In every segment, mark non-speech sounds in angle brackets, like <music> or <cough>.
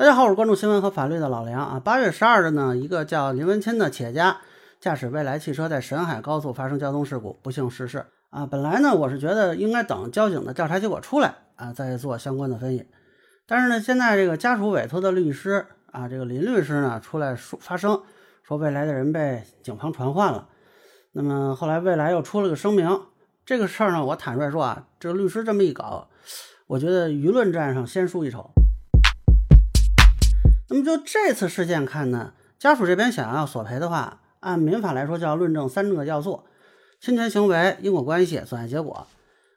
大家好，我是关注新闻和法律的老梁啊。八月十二日呢，一个叫林文清的企业家驾驶蔚来汽车在沈海高速发生交通事故，不幸逝世啊。本来呢，我是觉得应该等交警的调查结果出来啊，再做相关的分析。但是呢，现在这个家属委托的律师啊，这个林律师呢，出来说发声，说未来的人被警方传唤了。那么后来未来又出了个声明，这个事儿呢，我坦率说啊，这个律师这么一搞，我觉得舆论战上先输一筹。那么就这次事件看呢，家属这边想要索赔的话，按民法来说就要论证三个要素：侵权行为、因果关系、损害结果。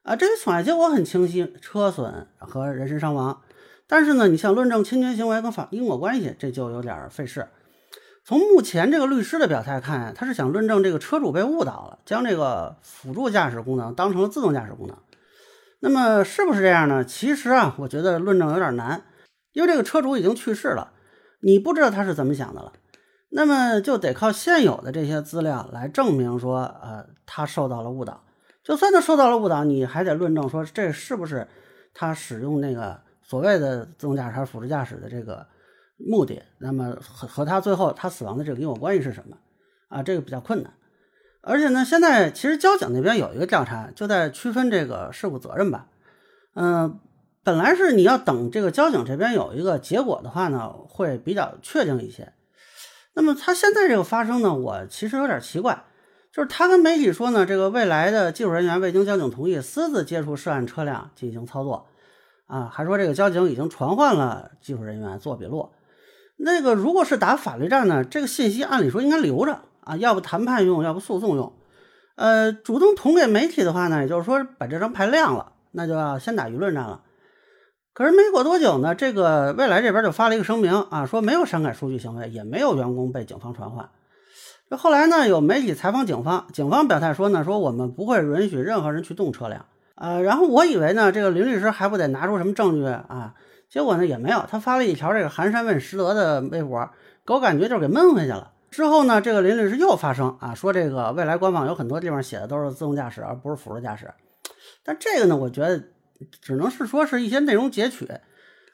啊，这个损害结果很清晰，车损和人身伤亡。但是呢，你想论证侵权行为跟法因果关系，这就有点费事。从目前这个律师的表态看，他是想论证这个车主被误导了，将这个辅助驾驶功能当成了自动驾驶功能。那么是不是这样呢？其实啊，我觉得论证有点难，因为这个车主已经去世了。你不知道他是怎么想的了，那么就得靠现有的这些资料来证明说，呃，他受到了误导。就算他受到了误导，你还得论证说这是不是他使用那个所谓的自动驾驶还是辅助驾驶的这个目的。那么和和他最后他死亡的这个因果关系是什么？啊，这个比较困难。而且呢，现在其实交警那边有一个调查，就在区分这个事故责任吧。嗯。本来是你要等这个交警这边有一个结果的话呢，会比较确定一些。那么他现在这个发生呢，我其实有点奇怪，就是他跟媒体说呢，这个未来的技术人员未经交警同意私自接触涉案车辆进行操作，啊，还说这个交警已经传唤了技术人员做笔录。那个如果是打法律战呢，这个信息按理说应该留着啊，要不谈判用，要不诉讼用。呃，主动捅给媒体的话呢，也就是说把这张牌亮了，那就要先打舆论战了。可是没过多久呢，这个未来这边就发了一个声明啊，说没有删改数据行为，也没有员工被警方传唤。这后来呢，有媒体采访警方，警方表态说呢，说我们不会允许任何人去动车辆。呃，然后我以为呢，这个林律师还不得拿出什么证据啊？结果呢也没有，他发了一条这个寒山问实德的微博，给我感觉就是给闷回去了。之后呢，这个林律师又发声啊，说这个未来官网有很多地方写的都是自动驾驶，而不是辅助驾驶。但这个呢，我觉得。只能是说是一些内容截取，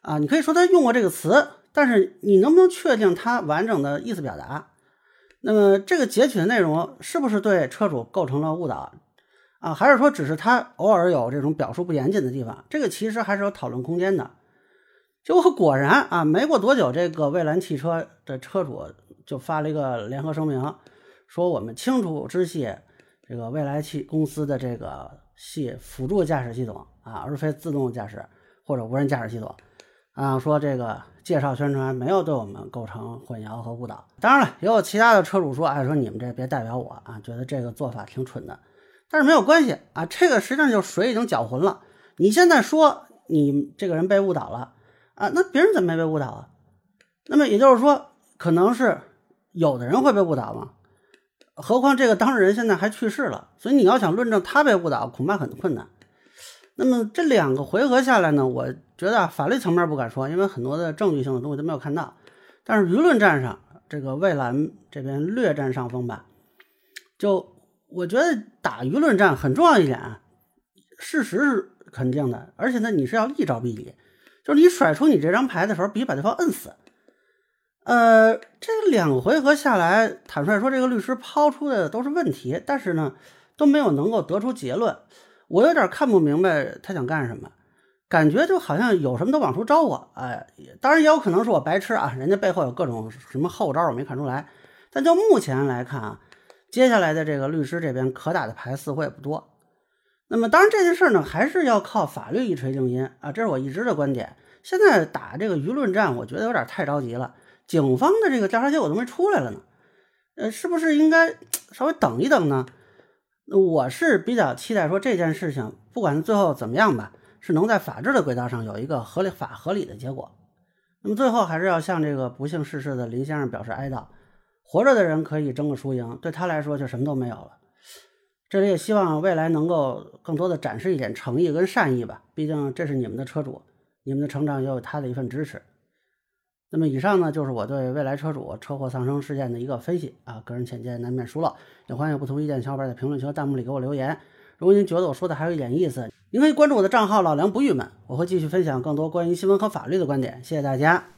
啊，你可以说他用过这个词，但是你能不能确定他完整的意思表达？那么这个截取的内容是不是对车主构成了误导？啊，还是说只是他偶尔有这种表述不严谨的地方？这个其实还是有讨论空间的。结果果然啊，没过多久，这个蔚蓝汽车的车主就发了一个联合声明，说我们清楚知悉这个蔚来汽公司的这个系辅助驾驶系统。啊，而非自动驾驶或者无人驾驶系统，啊，说这个介绍宣传没有对我们构成混淆和误导。当然了，也有其他的车主说，哎，说你们这别代表我啊，觉得这个做法挺蠢的。但是没有关系啊，这个实际上就水已经搅浑了。你现在说你这个人被误导了啊，那别人怎么没被误导啊？那么也就是说，可能是有的人会被误导嘛？何况这个当事人现在还去世了，所以你要想论证他被误导，恐怕很困难。那么这两个回合下来呢，我觉得法律层面不敢说，因为很多的证据性的东西都没有看到。但是舆论战上，这个蔚蓝这边略占上风吧。就我觉得打舆论战很重要一点，事实是肯定的，而且呢，你是要一招毙敌，就是你甩出你这张牌的时候，必须把对方摁死。呃，这两回合下来，坦率说，这个律师抛出的都是问题，但是呢，都没有能够得出结论。我有点看不明白他想干什么，感觉就好像有什么都往出招我。哎，当然也有可能是我白痴啊，人家背后有各种什么后招，我没看出来。但就目前来看啊，接下来的这个律师这边可打的牌似乎也不多。那么当然这件事呢，还是要靠法律一锤定音啊，这是我一直的观点。现在打这个舆论战，我觉得有点太着急了。警方的这个调查结果都没出来了呢，呃，是不是应该 <tsk> 稍微等一等呢？我是比较期待说这件事情，不管最后怎么样吧，是能在法治的轨道上有一个合理法合理的结果。那么最后还是要向这个不幸逝世的林先生表示哀悼。活着的人可以争个输赢，对他来说就什么都没有了。这里也希望未来能够更多的展示一点诚意跟善意吧，毕竟这是你们的车主，你们的成长也有他的一份支持。那么以上呢，就是我对未来车主车祸丧生事件的一个分析啊，个人浅见难免疏漏，也欢迎有不同意见的小伙伴在评论区和弹幕里给我留言。如果您觉得我说的还有一点意思，您可以关注我的账号老梁不郁闷，我会继续分享更多关于新闻和法律的观点。谢谢大家。